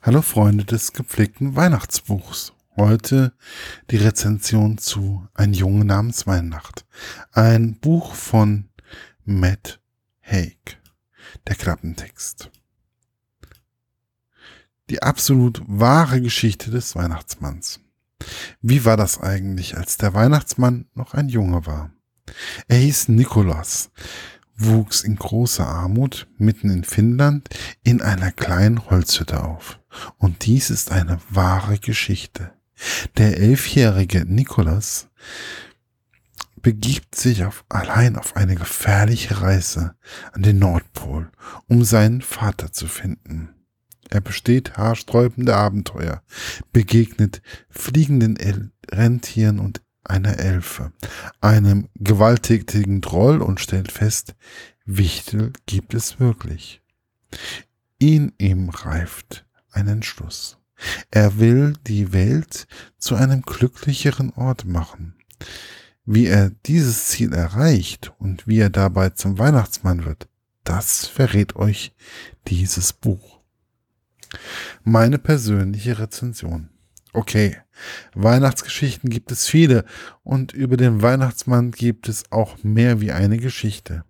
Hallo Freunde des gepflegten Weihnachtsbuchs. Heute die Rezension zu Ein Junge namens Weihnacht. Ein Buch von Matt Haig. Der Klappentext. Die absolut wahre Geschichte des Weihnachtsmanns. Wie war das eigentlich, als der Weihnachtsmann noch ein Junge war? Er hieß Nikolaus, wuchs in großer Armut mitten in Finnland in einer kleinen Holzhütte auf. Und dies ist eine wahre Geschichte. Der elfjährige Nikolas begibt sich auf, allein auf eine gefährliche Reise an den Nordpol, um seinen Vater zu finden. Er besteht haarsträubende Abenteuer, begegnet fliegenden El Rentieren und einer Elfe, einem gewalttätigen Troll und stellt fest, Wichtel gibt es wirklich. In ihm reift ein Entschluss. Er will die Welt zu einem glücklicheren Ort machen. Wie er dieses Ziel erreicht und wie er dabei zum Weihnachtsmann wird, das verrät euch dieses Buch. Meine persönliche Rezension. Okay, Weihnachtsgeschichten gibt es viele und über den Weihnachtsmann gibt es auch mehr wie eine Geschichte.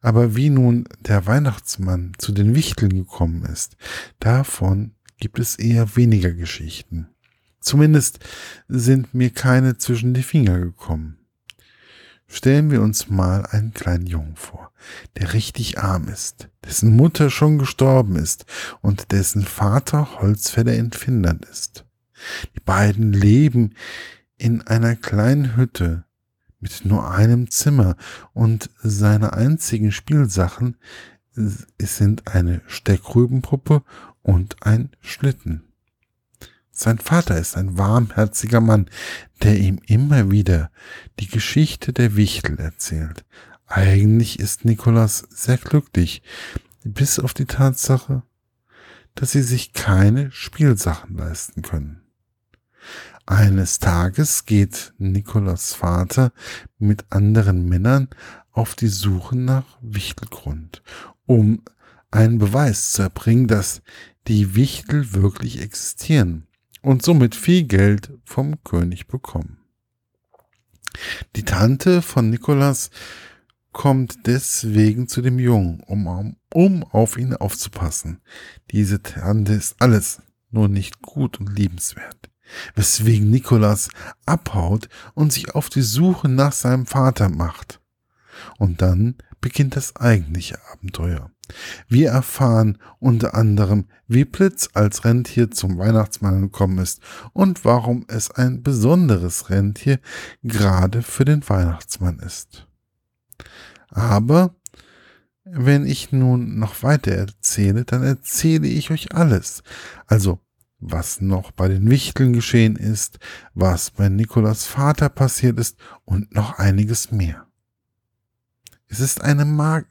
Aber wie nun der Weihnachtsmann zu den Wichteln gekommen ist, davon gibt es eher weniger Geschichten. Zumindest sind mir keine zwischen die Finger gekommen. Stellen wir uns mal einen kleinen Jungen vor, der richtig arm ist, dessen Mutter schon gestorben ist und dessen Vater Holzfäller in Finnland ist. Die beiden leben in einer kleinen Hütte mit nur einem Zimmer und seine einzigen Spielsachen sind eine Steckrübenpuppe und ein Schlitten. Sein Vater ist ein warmherziger Mann, der ihm immer wieder die Geschichte der Wichtel erzählt. Eigentlich ist Nikolas sehr glücklich, bis auf die Tatsache, dass sie sich keine Spielsachen leisten können. Eines Tages geht Nikolas Vater mit anderen Männern auf die Suche nach Wichtelgrund, um einen Beweis zu erbringen, dass die Wichtel wirklich existieren und somit viel Geld vom König bekommen. Die Tante von Nikolas kommt deswegen zu dem Jungen, um, um auf ihn aufzupassen. Diese Tante ist alles, nur nicht gut und liebenswert weswegen Nikolas abhaut und sich auf die Suche nach seinem Vater macht. Und dann beginnt das eigentliche Abenteuer. Wir erfahren unter anderem, wie Blitz als Rentier zum Weihnachtsmann gekommen ist und warum es ein besonderes Rentier gerade für den Weihnachtsmann ist. Aber wenn ich nun noch weiter erzähle, dann erzähle ich euch alles. Also was noch bei den Wichteln geschehen ist, was bei Nikolas Vater passiert ist und noch einiges mehr. Es ist eine Mag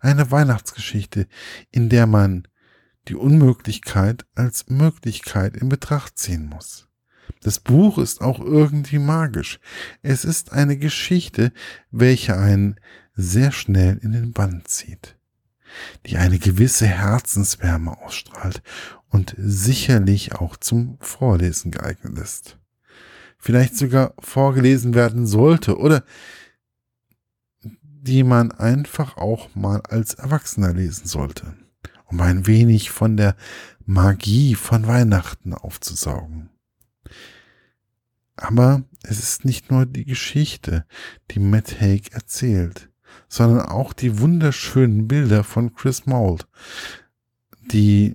eine Weihnachtsgeschichte, in der man die Unmöglichkeit als Möglichkeit in Betracht ziehen muss. Das Buch ist auch irgendwie magisch. Es ist eine Geschichte, welche einen sehr schnell in den Bann zieht die eine gewisse Herzenswärme ausstrahlt und sicherlich auch zum Vorlesen geeignet ist. Vielleicht sogar vorgelesen werden sollte oder die man einfach auch mal als Erwachsener lesen sollte, um ein wenig von der Magie von Weihnachten aufzusaugen. Aber es ist nicht nur die Geschichte, die Matt Haig erzählt sondern auch die wunderschönen Bilder von Chris Mould, die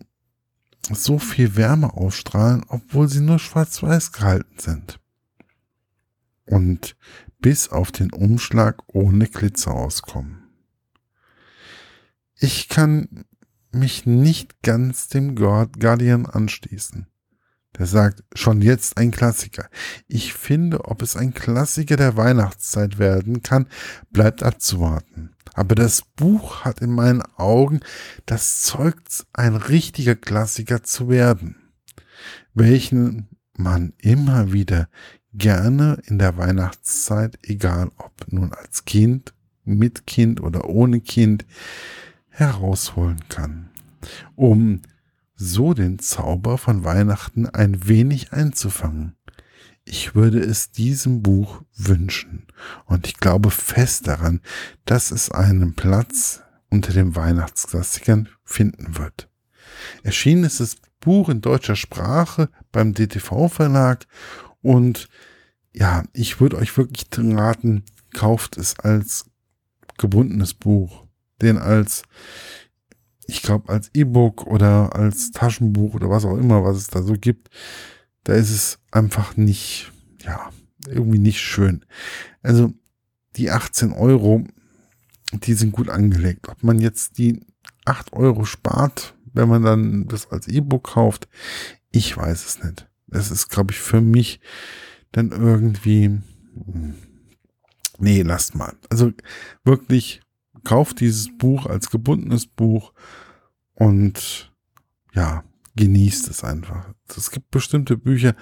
so viel Wärme ausstrahlen, obwohl sie nur schwarz-weiß gehalten sind. Und bis auf den Umschlag ohne Glitzer auskommen. Ich kann mich nicht ganz dem Guardian anschließen. Der sagt, schon jetzt ein Klassiker. Ich finde, ob es ein Klassiker der Weihnachtszeit werden kann, bleibt abzuwarten. Aber das Buch hat in meinen Augen das Zeug, ein richtiger Klassiker zu werden, welchen man immer wieder gerne in der Weihnachtszeit, egal ob nun als Kind, mit Kind oder ohne Kind, herausholen kann, um so den Zauber von Weihnachten ein wenig einzufangen. Ich würde es diesem Buch wünschen. Und ich glaube fest daran, dass es einen Platz unter den Weihnachtsklassikern finden wird. Erschienen ist das Buch in deutscher Sprache beim DTV Verlag. Und ja, ich würde euch wirklich raten, kauft es als gebundenes Buch, den als ich glaube, als E-Book oder als Taschenbuch oder was auch immer, was es da so gibt, da ist es einfach nicht, ja, irgendwie nicht schön. Also die 18 Euro, die sind gut angelegt. Ob man jetzt die 8 Euro spart, wenn man dann das als E-Book kauft, ich weiß es nicht. Das ist, glaube ich, für mich dann irgendwie, hm, nee, lasst mal. Also wirklich kauft dieses Buch als gebundenes Buch und ja, genießt es einfach. Es gibt bestimmte Bücher,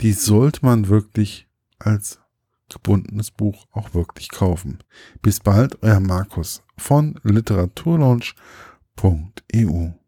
die sollte man wirklich als gebundenes Buch auch wirklich kaufen. Bis bald, euer Markus von literaturlaunch.eu.